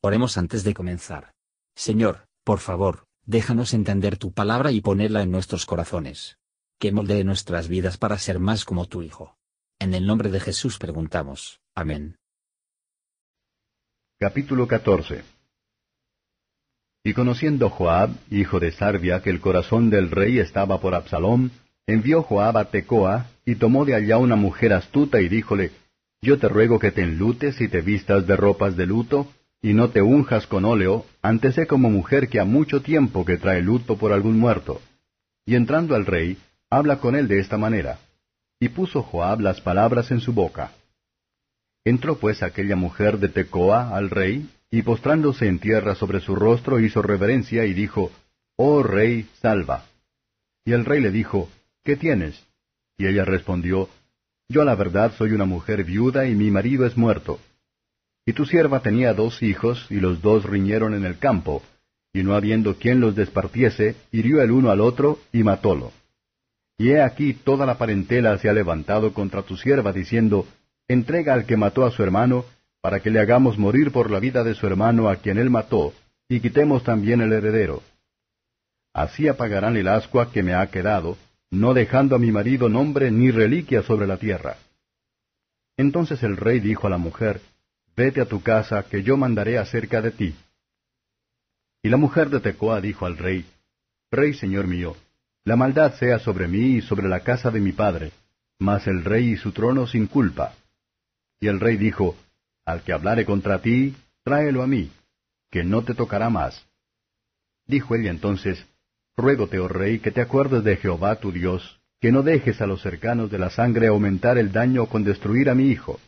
Oremos antes de comenzar. Señor, por favor, déjanos entender tu palabra y ponerla en nuestros corazones. Que moldee nuestras vidas para ser más como tu Hijo. En el nombre de Jesús preguntamos. Amén. Capítulo 14 Y conociendo Joab, hijo de Sarvia, que el corazón del rey estaba por Absalom, envió Joab a Tecoa, y tomó de allá una mujer astuta y díjole, Yo te ruego que te enlutes y te vistas de ropas de luto, y no te unjas con óleo, antes sé como mujer que ha mucho tiempo que trae luto por algún muerto. Y entrando al rey, habla con él de esta manera. Y puso Joab las palabras en su boca. Entró pues aquella mujer de Tecoa al rey, y postrándose en tierra sobre su rostro hizo reverencia y dijo, Oh rey, salva. Y el rey le dijo, ¿Qué tienes? Y ella respondió, Yo a la verdad soy una mujer viuda y mi marido es muerto. Y tu sierva tenía dos hijos, y los dos riñeron en el campo, y no habiendo quien los despartiese, hirió el uno al otro, y matólo. Y he aquí toda la parentela se ha levantado contra tu sierva, diciendo, Entrega al que mató a su hermano, para que le hagamos morir por la vida de su hermano a quien él mató, y quitemos también el heredero. Así apagarán el ascua que me ha quedado, no dejando a mi marido nombre ni reliquia sobre la tierra. Entonces el rey dijo a la mujer, Vete a tu casa, que yo mandaré acerca de ti. Y la mujer de Tecoa dijo al rey, Rey señor mío, la maldad sea sobre mí y sobre la casa de mi padre, mas el rey y su trono sin culpa. Y el rey dijo, Al que hablare contra ti, tráelo a mí, que no te tocará más. Dijo ella entonces, Ruégote, oh rey, que te acuerdes de Jehová tu Dios, que no dejes a los cercanos de la sangre aumentar el daño con destruir a mi hijo.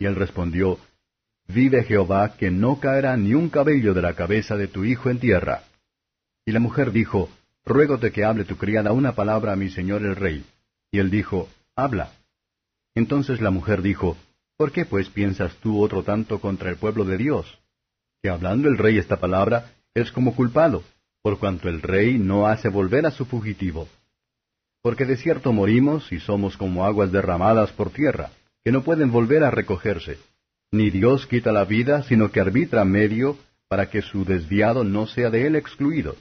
Y él respondió, Vive Jehová, que no caerá ni un cabello de la cabeza de tu hijo en tierra. Y la mujer dijo, Ruégote que hable tu criada una palabra a mi señor el rey. Y él dijo, Habla. Entonces la mujer dijo, ¿Por qué pues piensas tú otro tanto contra el pueblo de Dios? Que hablando el rey esta palabra, es como culpado, por cuanto el rey no hace volver a su fugitivo. Porque de cierto morimos y somos como aguas derramadas por tierra, que no pueden volver a recogerse. Ni Dios quita la vida, sino que arbitra medio para que su desviado no sea de él excluido.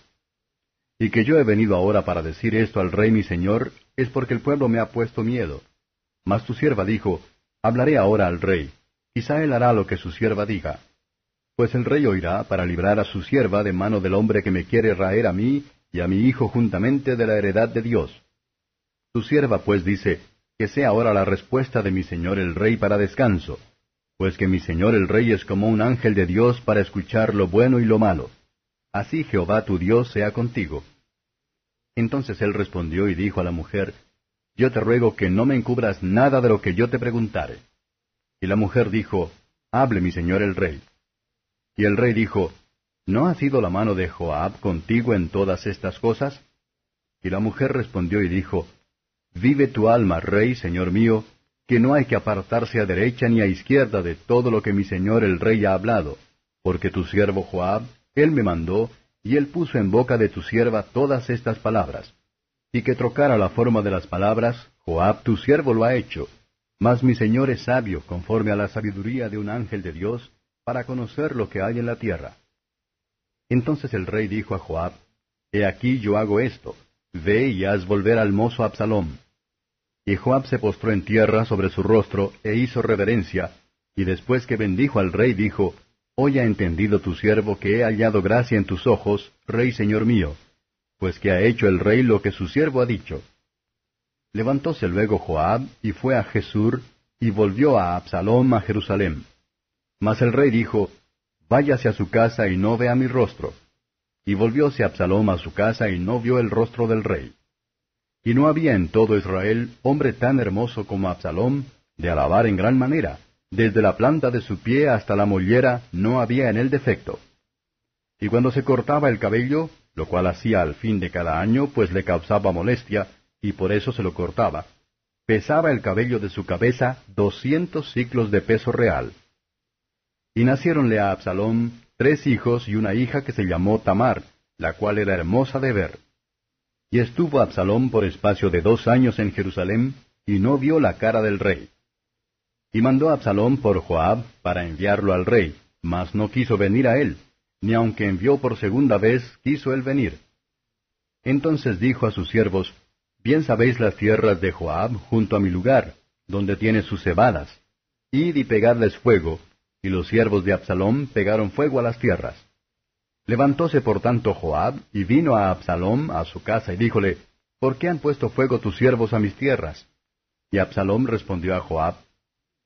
Y que yo he venido ahora para decir esto al rey mi señor, es porque el pueblo me ha puesto miedo. Mas tu sierva dijo, Hablaré ahora al rey, quizá él hará lo que su sierva diga. Pues el rey oirá para librar a su sierva de mano del hombre que me quiere raer a mí y a mi hijo juntamente de la heredad de Dios. Tu sierva pues dice, que sea ahora la respuesta de mi señor el rey para descanso pues que mi señor el rey es como un ángel de Dios para escuchar lo bueno y lo malo. Así Jehová tu Dios sea contigo. Entonces él respondió y dijo a la mujer, Yo te ruego que no me encubras nada de lo que yo te preguntare. Y la mujer dijo, Hable mi señor el rey. Y el rey dijo, ¿No ha sido la mano de Joab contigo en todas estas cosas? Y la mujer respondió y dijo, Vive tu alma, rey, señor mío, que no hay que apartarse a derecha ni a izquierda de todo lo que mi señor el rey ha hablado, porque tu siervo Joab, él me mandó, y él puso en boca de tu sierva todas estas palabras. Y que trocara la forma de las palabras, Joab tu siervo lo ha hecho. Mas mi señor es sabio, conforme a la sabiduría de un ángel de Dios, para conocer lo que hay en la tierra. Entonces el rey dijo a Joab, He aquí yo hago esto, ve y haz volver al mozo Absalom. Y Joab se postró en tierra sobre su rostro e hizo reverencia, y después que bendijo al rey dijo, Hoy ha entendido tu siervo que he hallado gracia en tus ojos, rey señor mío, pues que ha hecho el rey lo que su siervo ha dicho. Levantóse luego Joab y fue a Jesur, y volvió a Absalom a Jerusalén. Mas el rey dijo, Váyase a su casa y no vea mi rostro. Y volvióse Absalom a su casa y no vio el rostro del rey. Y no había en todo Israel hombre tan hermoso como Absalom, de alabar en gran manera. Desde la planta de su pie hasta la mollera no había en él defecto. Y cuando se cortaba el cabello, lo cual hacía al fin de cada año, pues le causaba molestia, y por eso se lo cortaba, pesaba el cabello de su cabeza doscientos ciclos de peso real. Y naciéronle a Absalom tres hijos y una hija que se llamó Tamar, la cual era hermosa de ver. Y estuvo Absalom por espacio de dos años en Jerusalén, y no vio la cara del rey. Y mandó Absalom por Joab para enviarlo al rey, mas no quiso venir a él, ni aunque envió por segunda vez, quiso él venir. Entonces dijo a sus siervos, Bien sabéis las tierras de Joab junto a mi lugar, donde tiene sus cebadas. Id y pegadles fuego, y los siervos de Absalom pegaron fuego a las tierras. Levantóse por tanto Joab, y vino a Absalom a su casa, y díjole, ¿Por qué han puesto fuego tus siervos a mis tierras? Y Absalom respondió a Joab,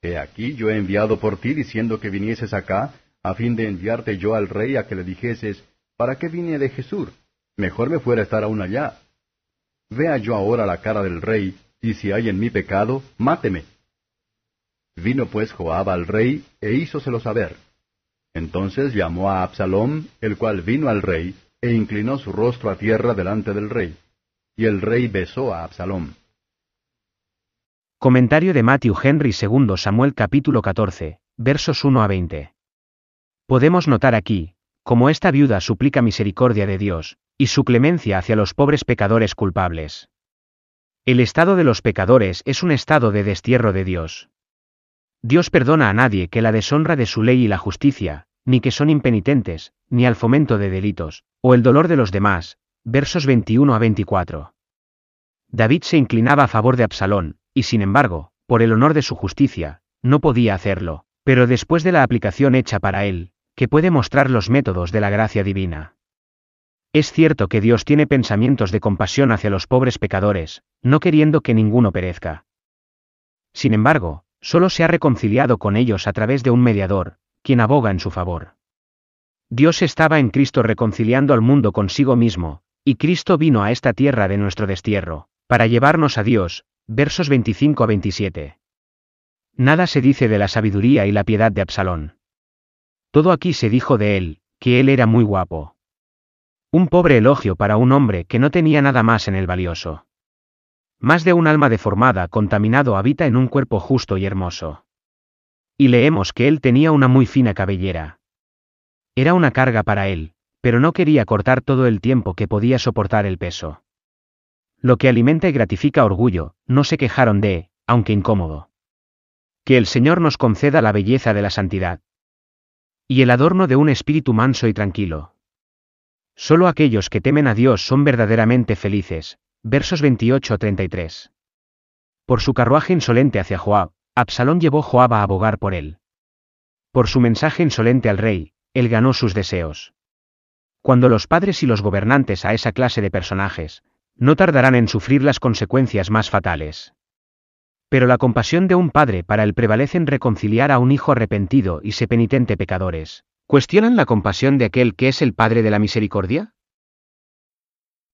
He aquí yo he enviado por ti diciendo que vinieses acá, a fin de enviarte yo al rey a que le dijeses, ¿para qué vine de Jesús? Mejor me fuera estar aún allá. Vea yo ahora la cara del rey, y si hay en mí pecado, máteme. Vino pues Joab al rey, e hízoselo saber. Entonces llamó a Absalom, el cual vino al rey, e inclinó su rostro a tierra delante del rey. Y el rey besó a Absalom. Comentario de Matthew Henry II Samuel capítulo 14, versos 1 a 20. Podemos notar aquí, como esta viuda suplica misericordia de Dios, y su clemencia hacia los pobres pecadores culpables. El estado de los pecadores es un estado de destierro de Dios. Dios perdona a nadie que la deshonra de su ley y la justicia, ni que son impenitentes, ni al fomento de delitos, o el dolor de los demás. Versos 21 a 24. David se inclinaba a favor de Absalón, y sin embargo, por el honor de su justicia, no podía hacerlo, pero después de la aplicación hecha para él, que puede mostrar los métodos de la gracia divina. Es cierto que Dios tiene pensamientos de compasión hacia los pobres pecadores, no queriendo que ninguno perezca. Sin embargo, solo se ha reconciliado con ellos a través de un mediador, quien aboga en su favor. Dios estaba en Cristo reconciliando al mundo consigo mismo, y Cristo vino a esta tierra de nuestro destierro, para llevarnos a Dios, Versos 25 a 27. Nada se dice de la sabiduría y la piedad de Absalón. Todo aquí se dijo de él, que él era muy guapo. Un pobre elogio para un hombre que no tenía nada más en el valioso. Más de un alma deformada contaminado habita en un cuerpo justo y hermoso. Y leemos que él tenía una muy fina cabellera. Era una carga para él, pero no quería cortar todo el tiempo que podía soportar el peso. Lo que alimenta y gratifica orgullo, no se quejaron de, aunque incómodo. Que el Señor nos conceda la belleza de la santidad. Y el adorno de un espíritu manso y tranquilo. Solo aquellos que temen a Dios son verdaderamente felices. Versos 28 33. Por su carruaje insolente hacia Joab, Absalón llevó Joab a abogar por él. Por su mensaje insolente al rey, él ganó sus deseos. Cuando los padres y los gobernantes a esa clase de personajes, no tardarán en sufrir las consecuencias más fatales. Pero la compasión de un padre para él prevalece en reconciliar a un hijo arrepentido y se penitente pecadores. ¿Cuestionan la compasión de aquel que es el Padre de la Misericordia?